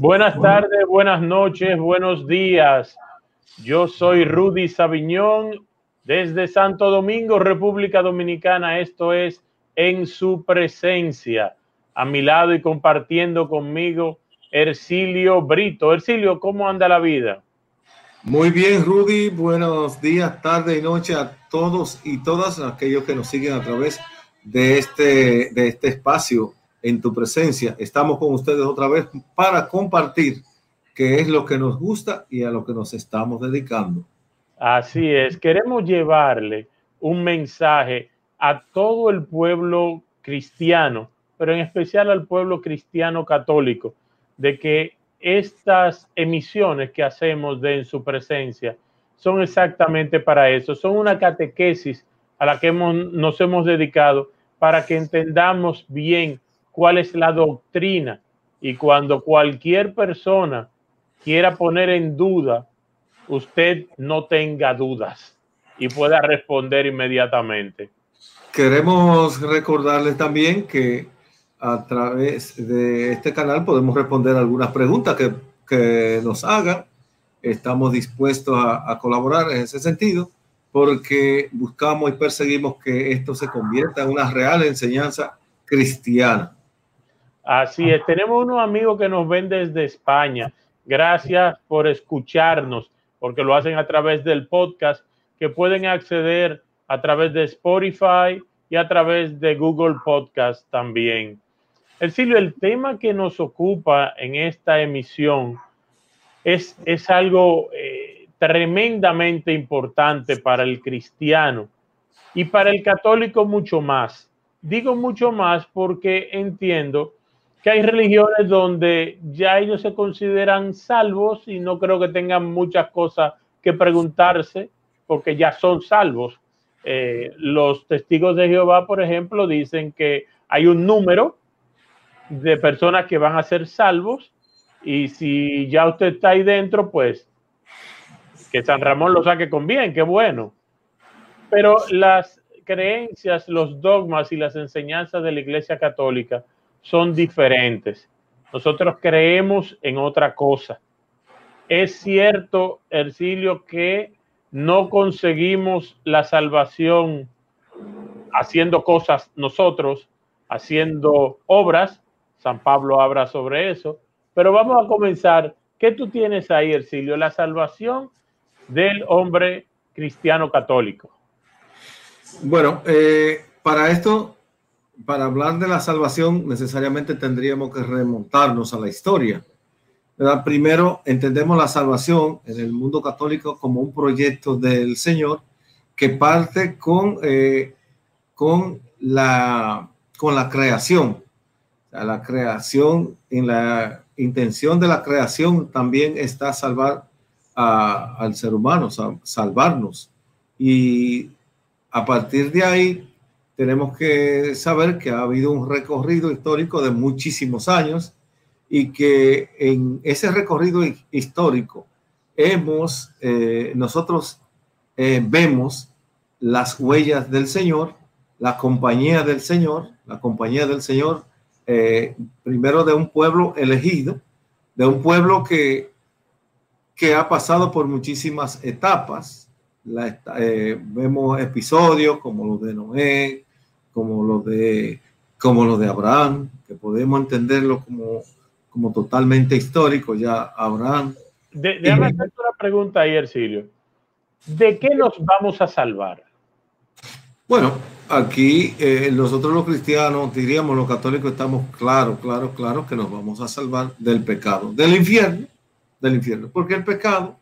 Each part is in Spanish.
Buenas tardes, buenas noches, buenos días. Yo soy Rudy Sabiñón desde Santo Domingo, República Dominicana. Esto es En su presencia. A mi lado y compartiendo conmigo, Ercilio Brito. Ercilio, ¿cómo anda la vida? Muy bien, Rudy. Buenos días, tarde y noche a todos y todas aquellos que nos siguen a través de este, de este espacio en tu presencia. Estamos con ustedes otra vez para compartir qué es lo que nos gusta y a lo que nos estamos dedicando. Así es, queremos llevarle un mensaje a todo el pueblo cristiano, pero en especial al pueblo cristiano católico, de que estas emisiones que hacemos de en su presencia son exactamente para eso, son una catequesis a la que hemos, nos hemos dedicado para que entendamos bien cuál es la doctrina y cuando cualquier persona quiera poner en duda, usted no tenga dudas y pueda responder inmediatamente. Queremos recordarles también que a través de este canal podemos responder algunas preguntas que, que nos hagan. Estamos dispuestos a, a colaborar en ese sentido porque buscamos y perseguimos que esto se convierta en una real enseñanza cristiana. Así es, tenemos unos amigos que nos ven desde España. Gracias por escucharnos, porque lo hacen a través del podcast, que pueden acceder a través de Spotify y a través de Google Podcast también. El Silvio, el tema que nos ocupa en esta emisión es, es algo eh, tremendamente importante para el cristiano y para el católico mucho más. Digo mucho más porque entiendo que hay religiones donde ya ellos se consideran salvos y no creo que tengan muchas cosas que preguntarse porque ya son salvos. Eh, los testigos de Jehová, por ejemplo, dicen que hay un número de personas que van a ser salvos y si ya usted está ahí dentro, pues que San Ramón lo saque con bien, qué bueno. Pero las creencias, los dogmas y las enseñanzas de la Iglesia Católica son diferentes. Nosotros creemos en otra cosa. Es cierto, Ercilio, que no conseguimos la salvación haciendo cosas nosotros, haciendo obras. San Pablo habla sobre eso. Pero vamos a comenzar. ¿Qué tú tienes ahí, Ercilio? La salvación del hombre cristiano católico. Bueno, eh, para esto para hablar de la salvación necesariamente tendríamos que remontarnos a la historia. Primero, entendemos la salvación en el mundo católico como un proyecto del Señor que parte con, eh, con, la, con la creación. la creación, en la intención de la creación también está salvar al ser humano, salvarnos. Y a partir de ahí tenemos que saber que ha habido un recorrido histórico de muchísimos años y que en ese recorrido histórico hemos, eh, nosotros eh, vemos las huellas del Señor, la compañía del Señor, la compañía del Señor, eh, primero de un pueblo elegido, de un pueblo que, que ha pasado por muchísimas etapas. vemos episodios como los de Noé, como lo de, como lo de Abraham, que podemos entenderlo como, como totalmente histórico ya Abraham. De, déjame hacerte una pregunta ahí, Ercilio. ¿De qué nos vamos a salvar? Bueno, aquí eh, nosotros los cristianos, diríamos los católicos, estamos claros, claro, claro que nos vamos a salvar del pecado, del infierno, del infierno, porque el pecado,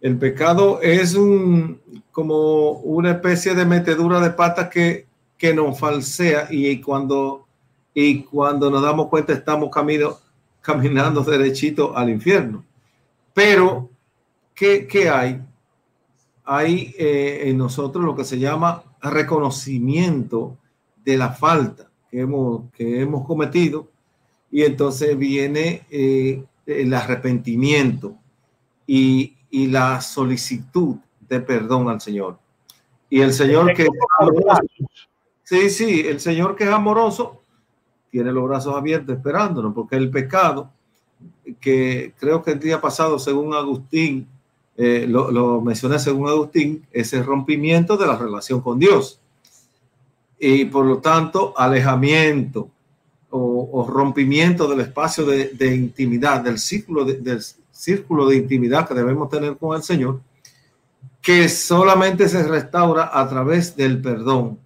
el pecado es un como una especie de metedura de patas que que nos falsea y cuando, y cuando nos damos cuenta estamos camino, caminando derechito al infierno. Pero, ¿qué, qué hay? Hay eh, en nosotros lo que se llama reconocimiento de la falta que hemos, que hemos cometido y entonces viene eh, el arrepentimiento y, y, la solicitud de perdón al Señor. Y el Señor que... Sí, sí, el Señor que es amoroso tiene los brazos abiertos esperándonos, porque el pecado que creo que el día pasado, según Agustín, eh, lo, mencioné según Agustín, es el rompimiento de la relación con Dios. Y por lo tanto, alejamiento o, rompimiento del espacio de, intimidad, del círculo del círculo de intimidad que debemos tener con el Señor, que solamente se restaura a través del perdón,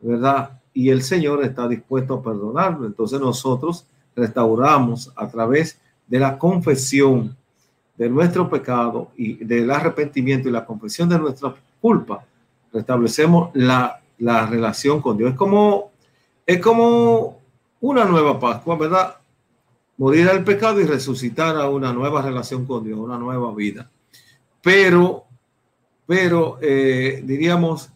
¿verdad? Y el Señor está dispuesto a perdonarlo. Entonces nosotros restauramos a través de la confesión de nuestro pecado y del arrepentimiento y la confesión de nuestra culpa, restablecemos la, la relación con Dios. Es como, es como una nueva Pascua, ¿verdad? Morir al pecado y resucitar a una nueva relación con Dios, una nueva vida. Pero, pero eh, diríamos,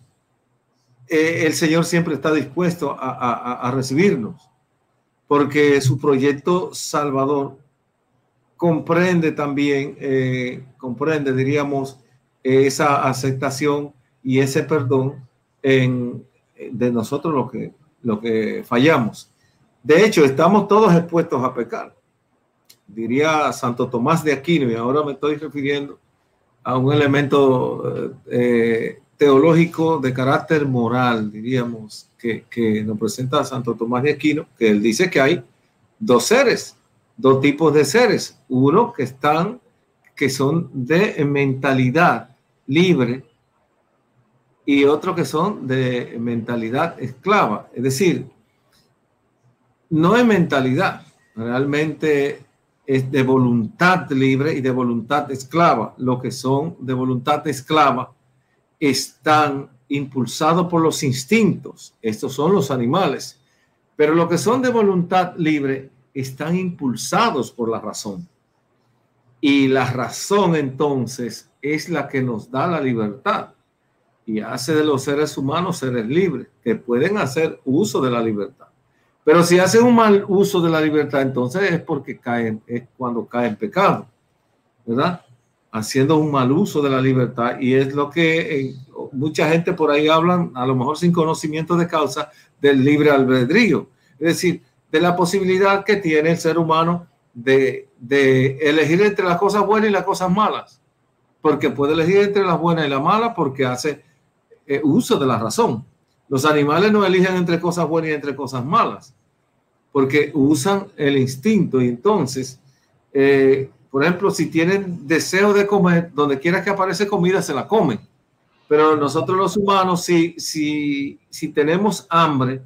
eh, el Señor siempre está dispuesto a, recibirnos, porque su proyecto salvador comprende también, eh, comprende, diríamos, esa aceptación y ese perdón de nosotros lo que, lo que fallamos. De hecho, estamos todos expuestos a pecar. Diría Santo Tomás de Aquino, y ahora me estoy refiriendo a un elemento eh, teológico de carácter moral, diríamos, que, que nos presenta Santo Tomás de Aquino, que él dice que hay dos seres, dos tipos de seres. Uno que están, que son de mentalidad libre y otro que son de mentalidad esclava. Es decir, no es mentalidad, realmente es de voluntad libre y de voluntad esclava. Lo que son de voluntad esclava están impulsados por los instintos. Estos son los animales. Pero lo que son de voluntad libre están impulsados por la razón. Y la razón entonces es la que nos da la libertad y hace de los seres humanos seres libres que pueden hacer uso de la libertad. Pero si hacen un mal uso de la libertad, entonces es porque caen, es cuando cae en pecado, ¿verdad? Haciendo un mal uso de la libertad y es lo que eh, mucha gente por ahí hablan, a lo mejor sin conocimiento de causa, del libre albedrío. Es decir, de la posibilidad que tiene el ser humano de, elegir entre las cosas buenas y las cosas malas. Porque puede elegir entre las buenas y las malas porque hace eh, uso de la razón. Los animales no eligen entre cosas buenas y entre cosas malas, porque usan el instinto y entonces, eh, por ejemplo, si tienen deseo de comer, donde quiera que aparece comida, se la comen. Pero nosotros los humanos, si, si, si tenemos hambre,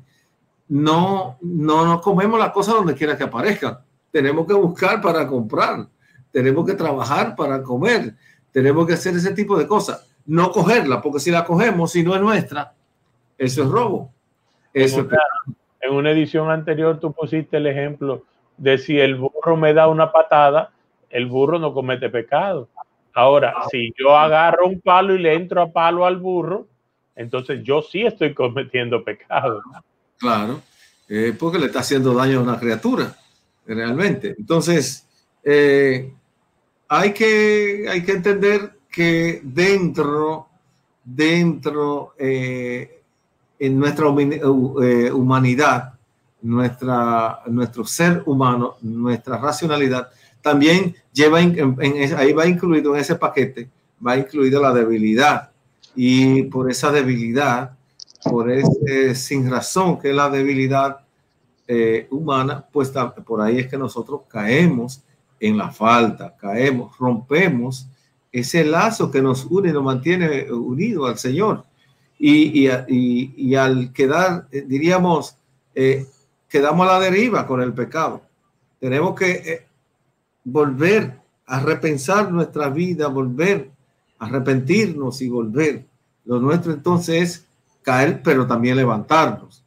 no, no, no comemos las cosas donde quiera que aparezcan. Tenemos que buscar para comprar, tenemos que trabajar para comer, tenemos que hacer ese tipo de cosas. No cogerla, porque si la cogemos, si no es nuestra, eso es robo. Eso en, una, en una edición anterior tú pusiste el ejemplo de si el burro me da una patada, el burro no comete pecado. Ahora, si yo agarro un palo y le entro a palo al burro, entonces yo sí estoy cometiendo pecado. Claro, eh, porque le está haciendo daño a una criatura, realmente. Entonces, eh, hay, que, hay que entender que dentro, dentro, eh, en nuestra humanidad, nuestra, nuestro ser humano, nuestra racionalidad, también lleva, ahí va incluido en ese paquete, va incluido la debilidad. Y por esa debilidad, por ese sin razón que es la debilidad eh, humana, pues por ahí es que nosotros caemos en la falta, caemos, rompemos ese lazo que nos une y nos mantiene unidos al Señor. Y, y, al quedar, eh, diríamos, eh, quedamos a la deriva con el pecado. Tenemos que volver a repensar nuestra vida, volver a arrepentirnos y volver. Lo nuestro entonces es caer, pero también levantarnos.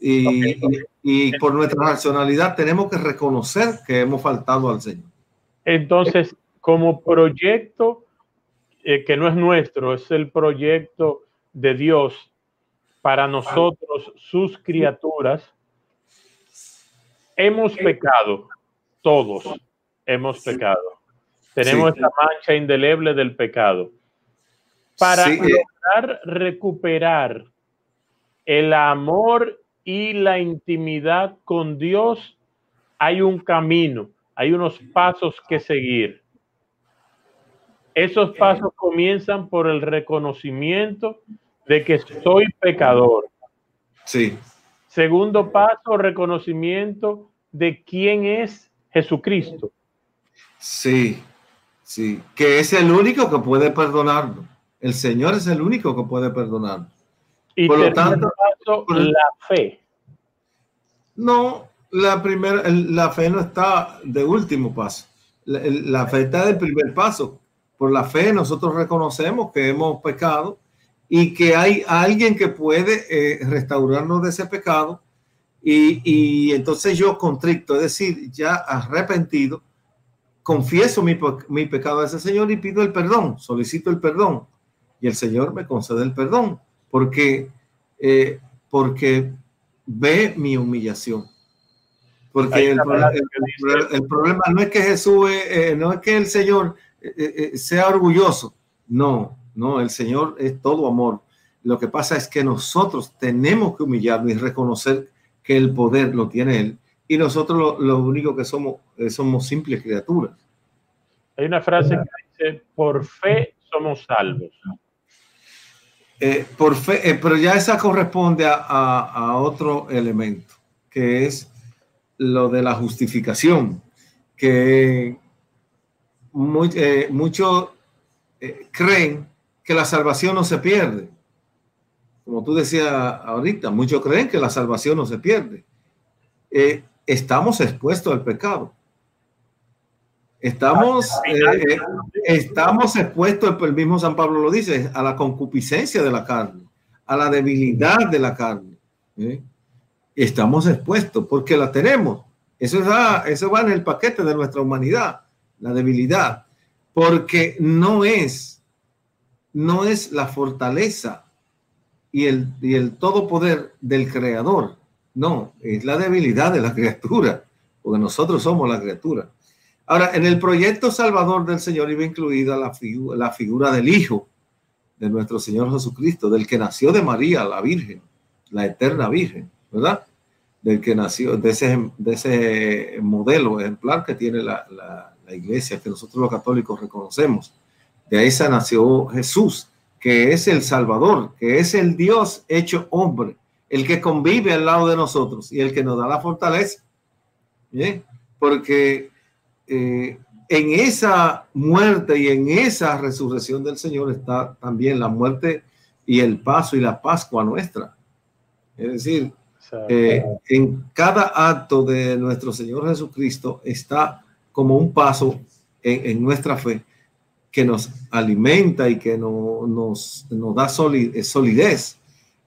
Y, y, por nuestra racionalidad tenemos que reconocer que hemos faltado al Señor. Entonces, como proyecto eh, que no es nuestro, es el proyecto de Dios para nosotros, sus criaturas, hemos pecado, todos hemos pecado. Tenemos esta mancha indeleble del pecado. Para sí. lograr recuperar el amor y la intimidad con Dios, hay un camino, hay unos pasos que seguir. Esos pasos comienzan por el reconocimiento de que soy pecador. Sí. Segundo paso, reconocimiento de quién es Jesucristo. Sí, sí, que es el único que puede perdonarlo. El Señor es el único que puede perdonarlo. Y por lo tanto, paso, la fe. No, la primera, la fe no está de último paso. La, la fe está del primer paso. Por la fe nosotros reconocemos que hemos pecado y que hay alguien que puede eh, restaurarnos de ese pecado. Y, y, entonces yo contricto, es decir, ya arrepentido, confieso mi, mi, pecado a ese Señor y pido el perdón, solicito el perdón. Y el Señor me concede el perdón, porque, eh, porque ve mi humillación. Porque el, el, el, problema no es que Jesús, eh, no es que el Señor eh, sea orgulloso, no, no, el Señor es todo amor. Lo que pasa es que nosotros tenemos que humillarnos y reconocer que el poder lo tiene Él. Y nosotros lo, lo único que somos, eh, somos simples criaturas. Hay una frase que dice, por fe somos salvos. Eh, por fe, eh, pero ya esa corresponde a, a, a, otro elemento, que es lo de la justificación, que muy, eh, muchos creen que la salvación no se pierde. Como tú decías ahorita, muchos creen que la salvación no se pierde. Eh, estamos expuestos al pecado. Estamos, eh, estamos expuestos, el mismo San Pablo lo dice, a la concupiscencia de la carne, a la debilidad de la carne. ¿eh? Estamos expuestos porque la tenemos. Eso, es, eso va en el paquete de nuestra humanidad, la debilidad, porque no es no es la fortaleza y el, y el todo poder del creador, no, es la debilidad de la criatura, porque nosotros somos la criatura. Ahora, en el proyecto salvador del Señor iba incluida la, figu la figura del Hijo de nuestro Señor Jesucristo, del que nació de María, la Virgen, la eterna Virgen, ¿verdad? Del que nació, de ese, de ese modelo ejemplar que tiene la, iglesia, que nosotros los católicos reconocemos de se nació Jesús, que es el Salvador, que es el Dios hecho hombre, el que convive al lado de nosotros y el que nos da la fortaleza. ¿Bien? Porque eh, en esa muerte y en esa resurrección del Señor está también la muerte y el paso y la Pascua nuestra. Es decir, eh, en cada acto de nuestro Señor Jesucristo está como un paso en, en nuestra fe que nos alimenta y que no, nos, nos da eh, solidez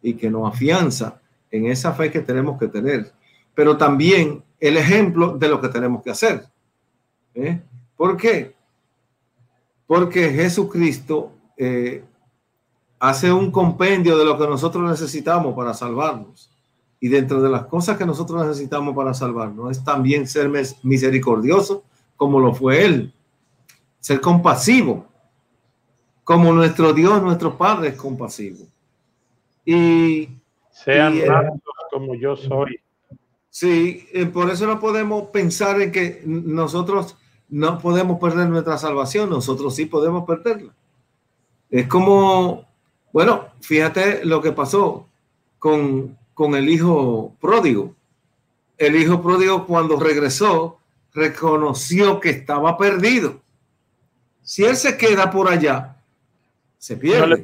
y que nos afianza en esa fe que tenemos que tener, pero también el ejemplo de lo que tenemos que hacer. ¿eh? ¿Por qué? Porque Jesucristo eh, hace un compendio de lo que nosotros necesitamos para salvarnos. Y dentro de las cosas que nosotros necesitamos para salvarnos es también ser misericordioso como lo fue Él ser compasivo, como nuestro Dios, nuestro Padre es compasivo. Y sean como yo soy. Sí, eh, por eso no podemos pensar en que nosotros no podemos perder nuestra salvación, nosotros sí podemos perderla. Es como, bueno, fíjate lo que pasó con, con el hijo pródigo. El hijo pródigo cuando regresó reconoció que estaba perdido si él se queda por allá, se pierde.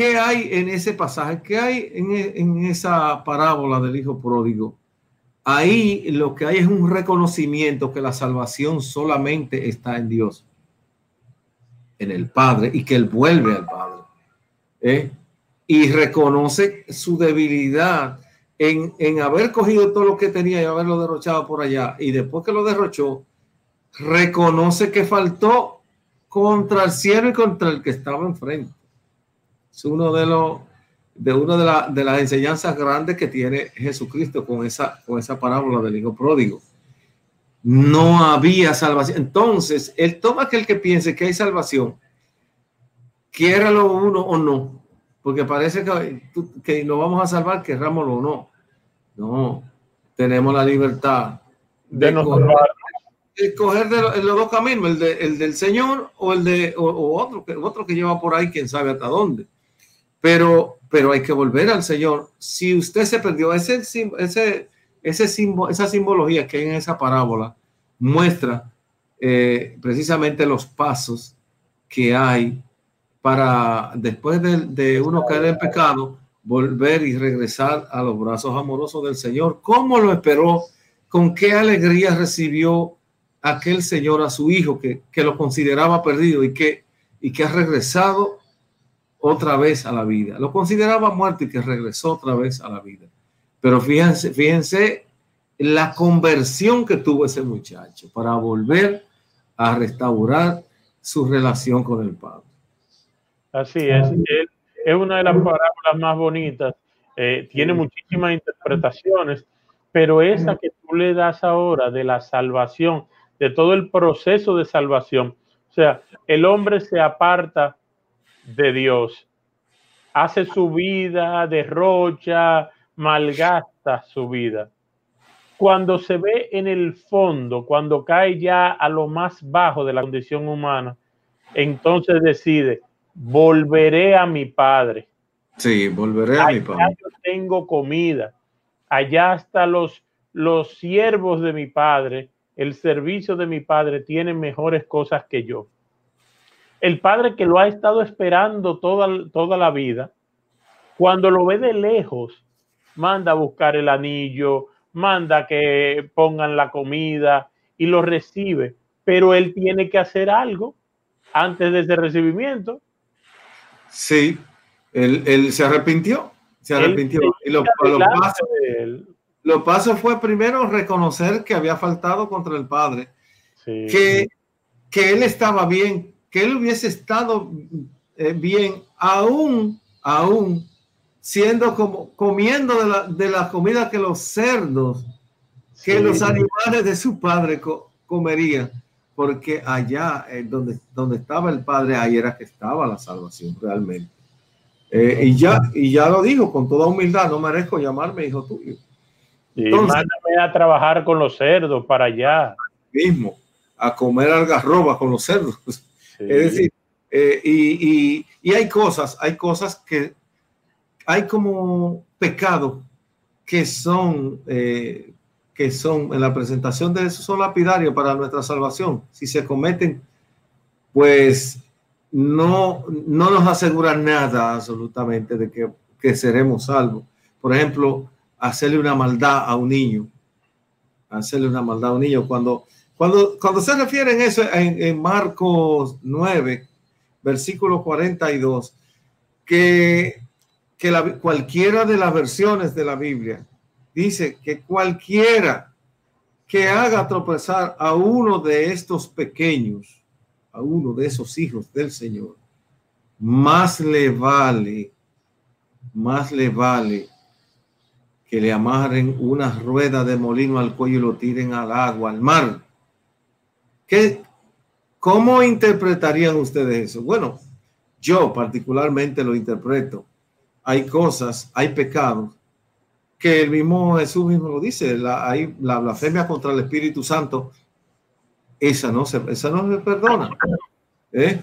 ¿Qué hay en ese pasaje? ¿Qué hay en, en, esa parábola del hijo pródigo? Ahí lo que hay es un reconocimiento que la salvación solamente está en Dios, en el Padre, y que Él vuelve al Padre. ¿eh? Y reconoce su debilidad en, en haber cogido todo lo que tenía y haberlo derrochado por allá. Y después que lo derrochó, reconoce que faltó contra el cielo y contra el que estaba enfrente. Es uno de los de una de, la, de, las enseñanzas grandes que tiene Jesucristo con esa, con esa parábola del hijo pródigo. No había salvación. Entonces, él toma aquel que piense que hay salvación, quiera lo uno o no, porque parece que, que nos vamos a salvar, querrámoslo o no. No, tenemos la libertad de, escoger de los, dos caminos, el, de, el, del Señor o el de o, otro, otro que lleva por ahí, quién sabe hasta dónde. Pero, pero hay que volver al Señor. Si usted se perdió, ese, ese, ese esa simbología que hay en esa parábola muestra eh, precisamente los pasos que hay para después de, de, uno caer en pecado, volver y regresar a los brazos amorosos del Señor. ¿Cómo lo esperó? ¿Con qué alegría recibió aquel Señor a su hijo que, que lo consideraba perdido y que, y que ha regresado otra vez a la vida? Lo consideraba muerto y que regresó otra vez a la vida. Pero fíjense, fíjense la conversión que tuvo ese muchacho para volver a restaurar su relación con el Padre. Así es. es una de las parábolas más bonitas. Eh, tiene muchísimas interpretaciones, pero esa que tú le das ahora de la salvación, de todo el proceso de salvación, o sea, el hombre se aparta de Dios, hace su vida, derrocha, malgasta su vida. Cuando se ve en el fondo, cuando cae ya a lo más bajo de la condición humana, entonces decide, volveré a mi padre. Sí, volveré a mi padre. Yo tengo comida. Allá hasta los, los siervos de mi padre, el servicio de mi padre tiene mejores cosas que yo. El padre que lo ha estado esperando toda, toda la vida, cuando lo ve de lejos, manda a buscar el anillo, manda que pongan la comida y lo recibe, pero él tiene que hacer algo antes de ese recibimiento. Sí, él, se arrepintió, se arrepintió. y lo, lo, paso, fue primero reconocer que había faltado contra el Padre, que, que él estaba bien, que él hubiese estado eh, bien, aún, aún siendo como comiendo de la, de la comida que los cerdos, que los animales de su padre comerían, porque allá eh, donde, donde estaba el padre, ahí era que estaba la salvación realmente. Eh, y, ya, y ya lo dijo con toda humildad, no merezco llamarme hijo tuyo. Y mándame a trabajar con los cerdos para allá. Mismo, a comer algarroba con los cerdos. Es decir, eh, y, hay cosas, hay cosas que hay como pecado que son, eh, que son en la presentación de eso son lapidarios para nuestra salvación. Si se cometen, pues no, no nos asegura nada absolutamente de que seremos salvos. Por ejemplo, hacerle una maldad a un niño, hacerle una maldad a un niño. Cuando, cuando, cuando se refieren eso en, en Marcos 9, versículo 42, que que cualquiera de las versiones de la Biblia dice que cualquiera que haga tropezar a uno de estos pequeños, a uno de esos hijos del Señor, más le vale, más le vale que le amarren una rueda de molino al cuello y lo tiren al agua, al mar. ¿Qué, ¿Cómo interpretarían ustedes eso? Bueno, yo particularmente lo interpreto hay cosas, hay pecados que el mismo Jesús mismo lo dice, la blasfemia contra el Espíritu Santo, esa no se, esa no se perdona. ¿eh?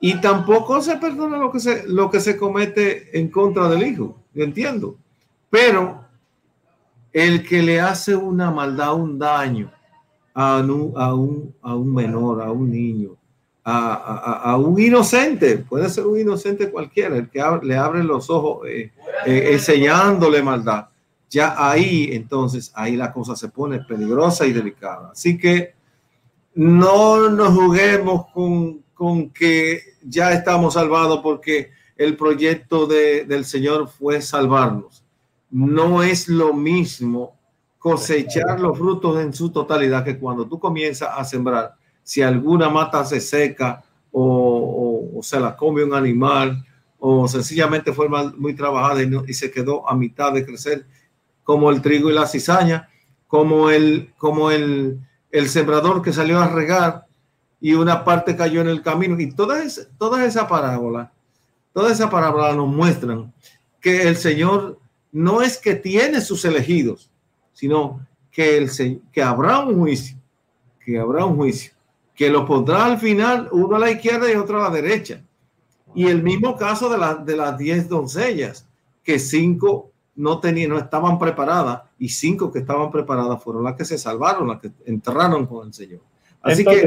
Y tampoco se perdona lo que se, lo que se comete en contra del Hijo, yo entiendo. Pero el que le hace una maldad, un daño a a un, a un menor, a un niño, a, un inocente, puede ser un inocente cualquiera, el que le abre los ojos eh, eh, enseñándole maldad. Ya ahí, entonces, ahí la cosa se pone peligrosa y delicada. Así que no nos juguemos con, con que ya estamos salvados porque el proyecto de, del Señor fue salvarnos. No es lo mismo cosechar los frutos en su totalidad que cuando tú comienzas a sembrar si alguna mata se seca o, se la come un animal o sencillamente fue muy trabajada y, se quedó a mitad de crecer, como el trigo y la cizaña, como el, como el, el sembrador que salió a regar y una parte cayó en el camino. Y todas toda esa parábola, toda esa parábola nos muestran que el Señor no es que tiene sus elegidos, sino que, el, que habrá un juicio, que habrá un juicio, que lo pondrá al final uno a la izquierda y otro a la derecha. Y el mismo caso de, la, de las diez doncellas, que cinco no, tenían, no estaban preparadas y cinco que estaban preparadas fueron las que se salvaron, las que entraron con el Señor. Así que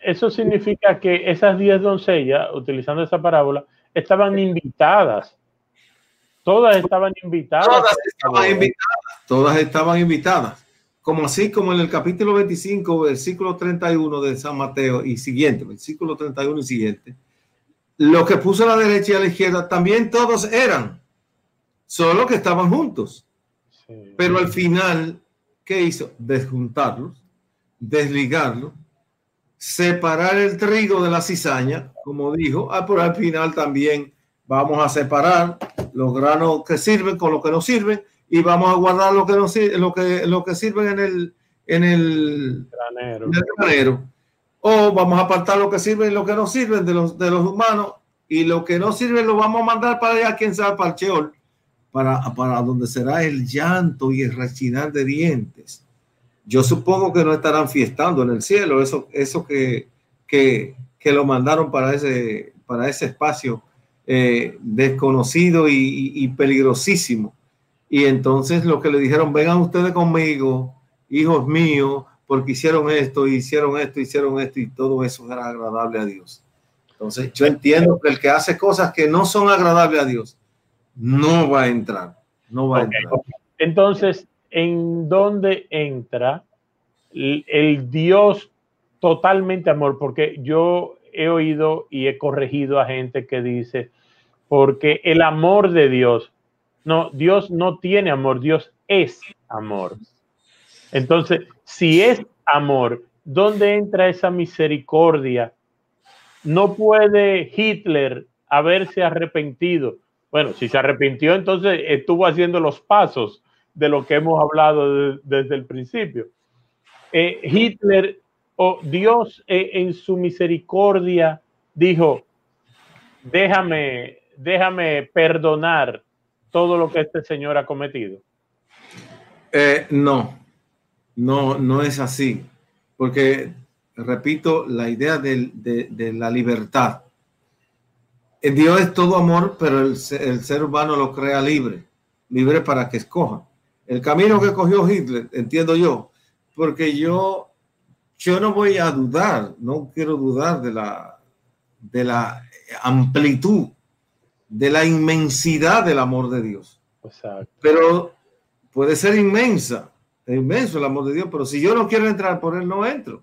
eso significa que esas diez doncellas, utilizando esa parábola, estaban invitadas. Todas estaban invitadas. Todas estaban invitadas. Todas estaban invitadas. Como así como en el capítulo 25, versículo 31 de San Mateo y siguiente, versículo 31 y siguiente, lo que puso a la derecha y a la izquierda también todos eran, solo que estaban juntos. Pero al final, ¿qué hizo? Desjuntarlos, desligarlos separar el trigo de la cizaña, como dijo, ah, pero al final también vamos a separar los granos que sirven con lo que no sirven y vamos a guardar lo que no lo que lo que sirven en el en el granero. O vamos a apartar lo que sirve y lo que no sirven de los de los humanos y lo que no sirve lo vamos a mandar para allá, quien sabe, para el Cheol, para, para donde será el llanto y el rechinar de dientes yo supongo que no estarán fiestando en el cielo, eso, eso que, que, que lo mandaron para ese, para ese espacio eh, desconocido y, y, peligrosísimo. Y entonces lo que le dijeron, vengan ustedes conmigo, hijos míos, porque hicieron esto, hicieron esto, hicieron esto, y todo eso era agradable a Dios. Entonces yo entiendo que el que hace cosas que no son agradables a Dios, no va a entrar, no va a entrar. Entonces, en dónde entra el, Dios totalmente amor, porque yo he oído y he corregido a gente que dice, porque el amor de Dios, no, Dios no tiene amor, Dios es amor. Entonces, si es amor, ¿dónde entra esa misericordia? No puede Hitler haberse arrepentido. Bueno, si se arrepintió, entonces estuvo haciendo los pasos de lo que hemos hablado desde el principio. Eh, Hitler o Dios eh, en su misericordia dijo, déjame, déjame perdonar todo lo que este señor ha cometido. Eh, no, no, no es así, porque repito, la idea de, de, la libertad. Dios es todo amor, pero el, el, ser humano lo crea libre, libre para que escoja. El camino que cogió Hitler, entiendo yo, porque yo, yo no voy a dudar, no quiero dudar de la, de la amplitud, de la inmensidad del amor de Dios. Pero puede ser inmensa, es inmenso el amor de Dios, pero si yo no quiero entrar por él, no entro.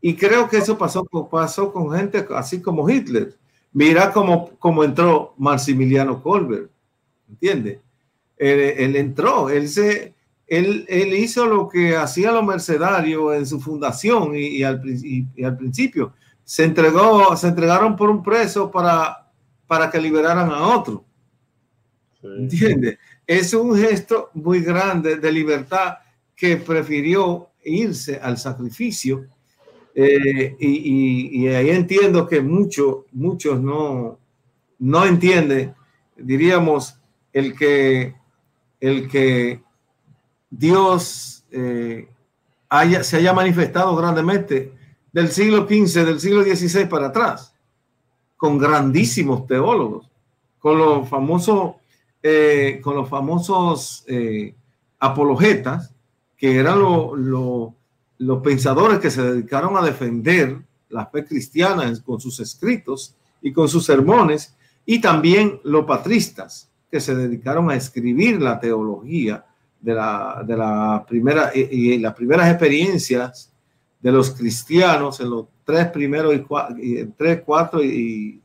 Y creo que eso pasó, pasó con gente así como Hitler. Mira cómo, cómo entró Maximiliano Colbert, ¿entiendes? Él, entró, él, se, él, él, hizo lo que hacía los mercenarios en su fundación y, al, al, principio. Se, entregó, se entregaron por un preso para, para que liberaran a otro. ¿Entiendes? Es un gesto muy grande de libertad que prefirió irse al sacrificio. Eh, y, y, ahí entiendo que muchos, muchos no, no entienden, diríamos, el que el que Dios eh, haya, se haya manifestado grandemente del siglo XV, del siglo XVI para atrás, con grandísimos teólogos, con los famosos, eh, con los famosos eh, apologetas, que eran los pensadores que se dedicaron a defender la fe cristiana con sus escritos y con sus sermones, y también los patristas, que se dedicaron a escribir la teología de la, de la primera y, las primeras experiencias de los cristianos en los tres primeros y, tres, cuatro y,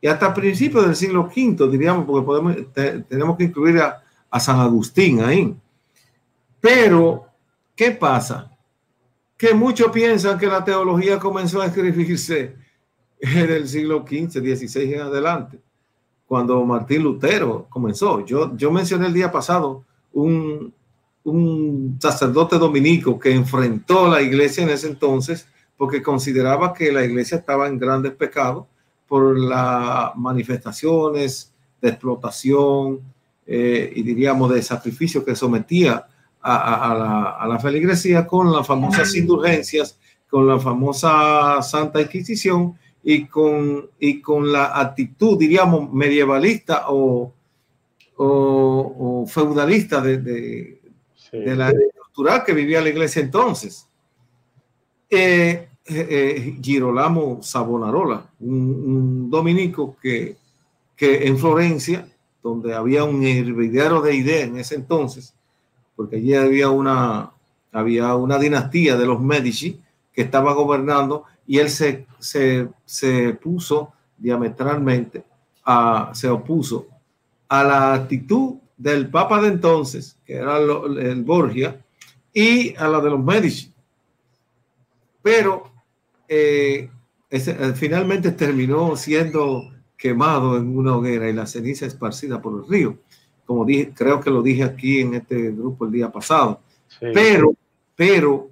y hasta principios del siglo V, diríamos, porque podemos, tenemos que incluir a, a San Agustín ahí. Pero, ¿qué pasa? Que muchos piensan que la teología comenzó a escribirse en el siglo XV, XVI en adelante cuando Martín Lutero comenzó. Yo, yo mencioné el día pasado un, un sacerdote dominico que enfrentó a la iglesia en ese entonces porque consideraba que la iglesia estaba en grandes pecados por las manifestaciones de explotación eh, y diríamos de sacrificio que sometía a, la, feligresía con las famosas indulgencias, con la famosa Santa Inquisición y con, y con la actitud, diríamos, medievalista o, feudalista de, la cultural que vivía la iglesia entonces. Eh, eh, eh, Girolamo Savonarola, un, dominico que, que, en Florencia, donde había un hervidero de ideas en ese entonces, porque allí había una, había una dinastía de los Medici que estaba gobernando y él se, se, se puso diametralmente, a, se opuso a la actitud del Papa de entonces, que era el Borgia, y a la de los Medici. Pero eh, eh, finalmente terminó siendo quemado en una hoguera y la ceniza esparcida por el río, como dije, creo que lo dije aquí en este grupo el día pasado. Pero, pero,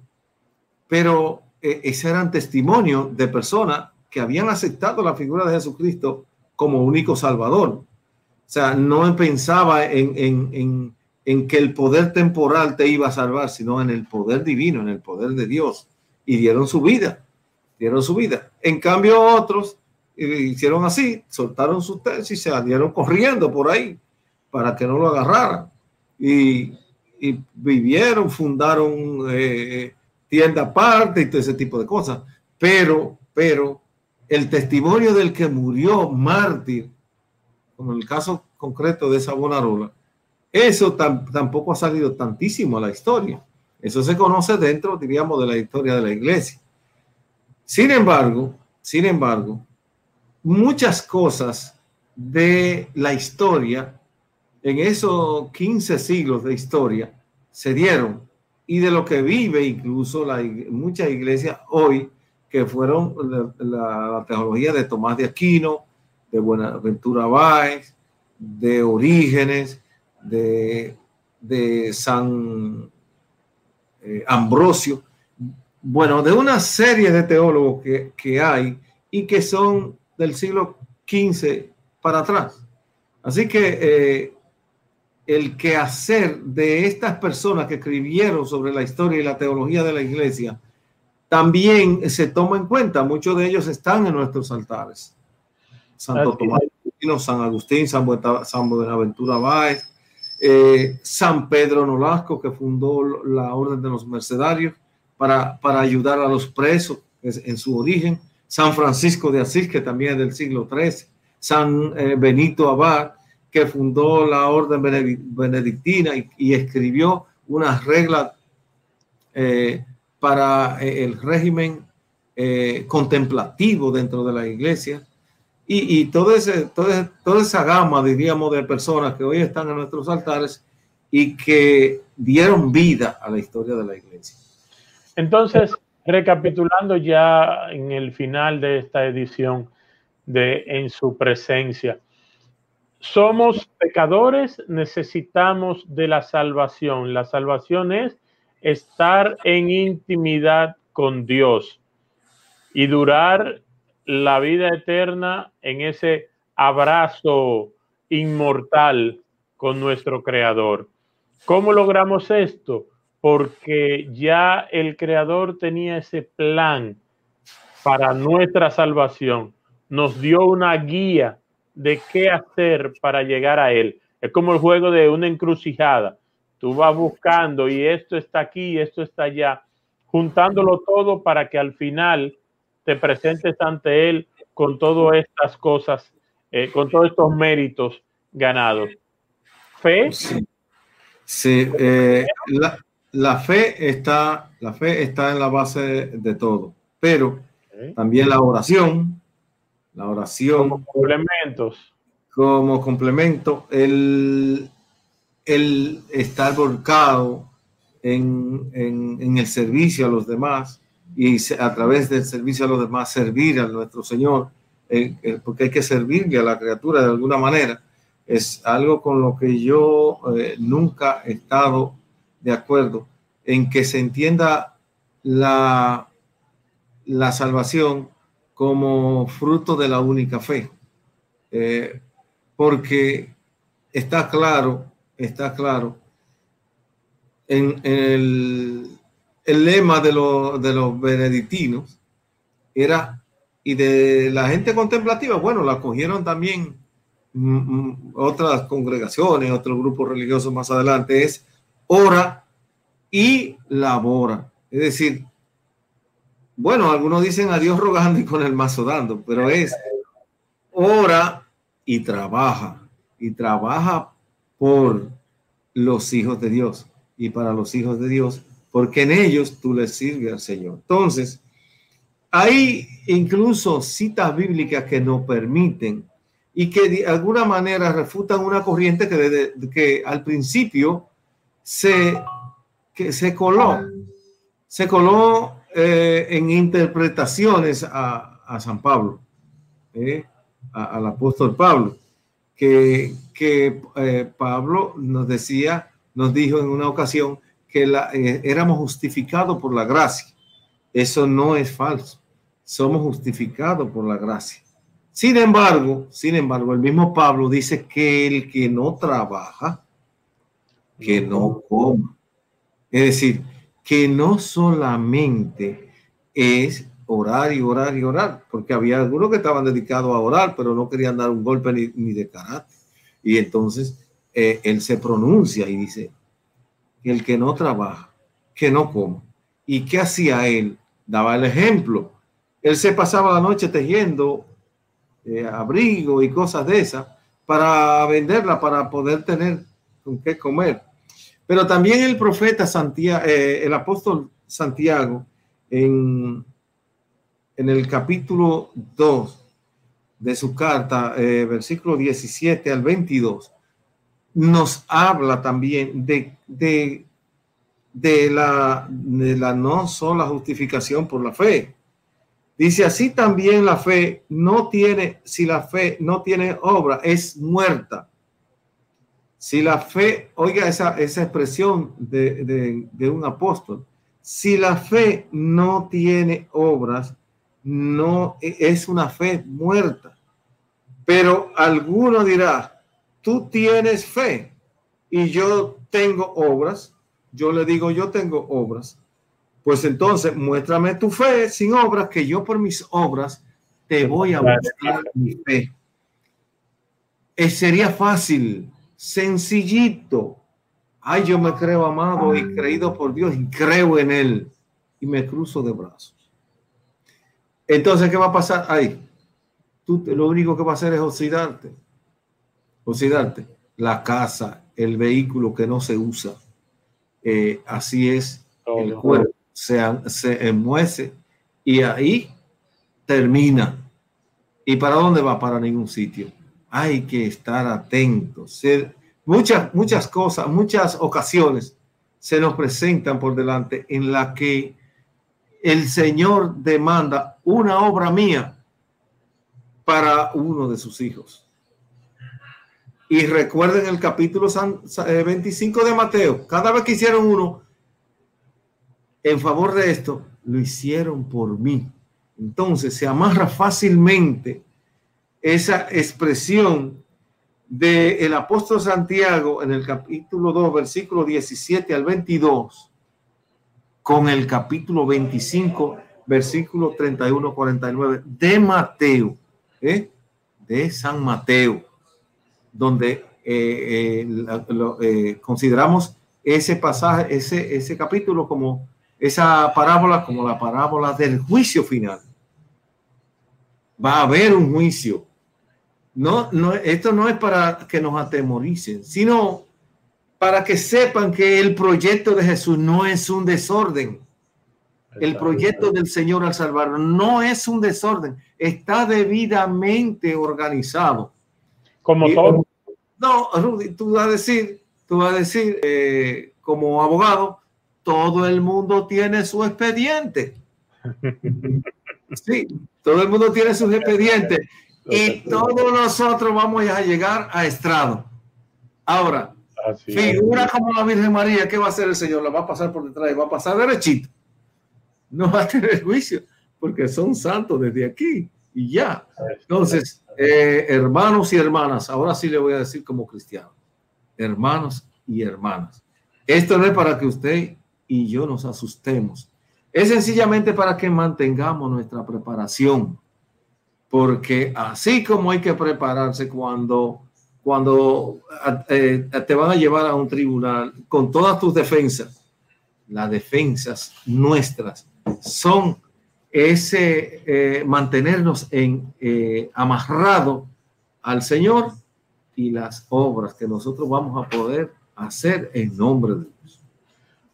pero eh, ese eran testimonios de personas que habían aceptado la figura de Jesucristo como único Salvador. O sea, no pensaba en, en, en, que el poder temporal te iba a salvar, sino en el poder divino, en el poder de Dios. Y dieron su vida dieron su vida. En cambio, otros hicieron así, soltaron su tesis y se salieron corriendo por ahí para que no lo agarraran. Y, vivieron, fundaron eh, tienda aparte y todo ese tipo de cosas. Pero, pero el testimonio del que murió mártir, como en el caso concreto de Sabonarola, eso tampoco ha salido tantísimo a la historia. Eso se conoce dentro, diríamos, de la historia de la iglesia. Sin embargo, sin embargo, muchas cosas de la historia, en esos 15 siglos de historia, se dieron y de lo que vive incluso la, muchas iglesias hoy, que fueron la, teología de Tomás de Aquino, de Buenaventura Báez, de Orígenes, de, de San eh, Ambrosio, bueno, de una serie de teólogos que, hay y que son del siglo XV para atrás. Así que eh, el quehacer de estas personas que escribieron sobre la historia y la teología de la iglesia también se toma en cuenta. Muchos de ellos están en nuestros altares. Santo Tomás, San Agustín, San, Buenaventura Báez, eh, San Pedro Nolasco, que fundó la Orden de los Mercedarios para, para ayudar a los presos en su origen, San Francisco de Asís, que también es del siglo XIII, San eh, Benito Abad, que fundó la orden benedictina y, escribió unas reglas eh, para el régimen contemplativo dentro de la iglesia. Y, y todo ese, toda, toda esa gama, diríamos, de personas que hoy están en nuestros altares y que dieron vida a la historia de la iglesia. Entonces, recapitulando ya en el final de esta edición de En su presencia, somos pecadores, necesitamos de la salvación. La salvación es estar en intimidad con Dios y durar la vida eterna en ese abrazo inmortal con nuestro Creador. ¿Cómo logramos esto? porque ya el Creador tenía ese plan para nuestra salvación. Nos dio una guía de qué hacer para llegar a Él. Es como el juego de una encrucijada. Tú vas buscando y esto está aquí, y esto está allá, juntándolo todo para que al final te presentes ante Él con todas estas cosas, eh, con todos estos méritos ganados. Fe. Sí, eh, la fe está, la fe está en la base de todo, pero también la oración, la oración. Como complementos. Como complemento, el, el estar volcado en, el servicio a los demás y a través del servicio a los demás servir a nuestro Señor, eh, eh, porque hay que servirle a la criatura de alguna manera, es algo con lo que yo eh, nunca he estado de acuerdo en que se entienda la, la salvación como fruto de la única fe. Eh, porque está claro, está claro, en, el, el, lema de, de los benedictinos era, y de la gente contemplativa, bueno, la cogieron también mm, mm, otras congregaciones, otros grupos religiosos más adelante, es ora y labora. Es decir, bueno, algunos dicen a Dios rogando y con el mazo dando, pero es ora y trabaja, y trabaja por los hijos de Dios y para los hijos de Dios, porque en ellos tú le sirves al Señor. Entonces, hay incluso citas bíblicas que nos permiten y que de alguna manera refutan una corriente que, desde, que al principio se, que se coló, se coló eh, en interpretaciones a, a San Pablo, eh, al apóstol Pablo, que, que eh, Pablo nos decía, nos dijo en una ocasión que la, éramos justificados por la gracia. Eso no es falso. Somos justificados por la gracia. Sin embargo, sin embargo, el mismo Pablo dice que el que no trabaja, que no coma. Es decir, que no solamente es orar y orar y orar, porque había algunos que estaban dedicados a orar, pero no querían dar un golpe ni, de carácter. Y entonces eh, él se pronuncia y dice, el que no trabaja, que no coma. ¿Y qué hacía él? Daba el ejemplo. Él se pasaba la noche tejiendo eh, abrigo y cosas de esas para venderla, para poder tener con qué comer. Pero también el profeta Santiago, eh, el apóstol Santiago, en, en el capítulo 2 de su carta, eh, versículo 17 al 22, nos habla también de, de, de, la, de la no sola justificación por la fe. Dice así también la fe no tiene, si la fe no tiene obra, es muerta. Si la fe, oiga esa, esa expresión de, de, un apóstol, si la fe no tiene obras, no es una fe muerta. Pero alguno dirá, tú tienes fe y yo tengo obras. Yo le digo, yo tengo obras. Pues entonces muéstrame tu fe sin obras, que yo por mis obras te voy a mostrar mi fe. Eh, sería fácil sencillito. Ay, yo me creo amado y creído por Dios y creo en Él y me cruzo de brazos. Entonces, ¿qué va a pasar ahí? Tú lo único que va a hacer es oxidarte. Oxidarte. La casa, el vehículo que no se usa. Eh, así es el cuerpo. Se, se enmuece y ahí termina. ¿Y para dónde va? Para ningún sitio hay que estar atentos. muchas, muchas cosas, muchas ocasiones se nos presentan por delante en la que el Señor demanda una obra mía para uno de sus hijos. Y recuerden el capítulo 25 eh, de Mateo, cada vez que hicieron uno en favor de esto, lo hicieron por mí. Entonces se amarra fácilmente esa expresión del el apóstol Santiago en el capítulo 2, versículo 17 al 22, con el capítulo 25, versículo 31, 49 de Mateo, ¿eh? de San Mateo, donde eh, eh, consideramos ese pasaje, ese, ese capítulo como esa parábola, como la parábola del juicio final. Va a haber un juicio no, no, esto no es para que nos atemoricen, sino para que sepan que el proyecto de Jesús no es un desorden. El proyecto del Señor al salvar no es un desorden, está debidamente organizado. Como todo. No, Rudy, tú vas a decir, tú vas a decir, eh, como abogado, todo el mundo tiene su expediente. Sí, todo el mundo tiene sus expedientes y todos nosotros vamos a llegar a estrado. Ahora, figura como la Virgen María, ¿qué va a hacer el Señor? La va a pasar por detrás y va a pasar derechito. No va a tener juicio, porque son santos desde aquí y ya. Entonces, eh, hermanos y hermanas, ahora sí le voy a decir como cristiano, hermanos y hermanas, Esto no es para que usted y yo nos asustemos. Es sencillamente para que mantengamos nuestra preparación. Porque así como hay que prepararse cuando, cuando eh, te van a llevar a un tribunal con todas tus defensas, las defensas nuestras son ese eh, mantenernos en eh, amarrado al Señor y las obras que nosotros vamos a poder hacer en nombre de Dios.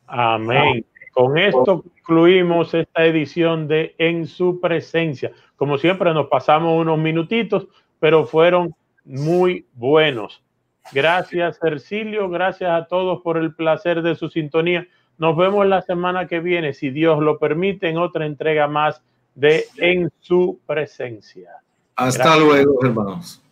Amén. Con esto concluimos esta edición de En su presencia. Como siempre nos pasamos unos minutitos, pero fueron muy buenos. Gracias, Ercilio. Gracias a todos por el placer de su sintonía. Nos vemos la semana que viene, si Dios lo permite, en otra entrega más de En su presencia. Hasta luego, hermanos.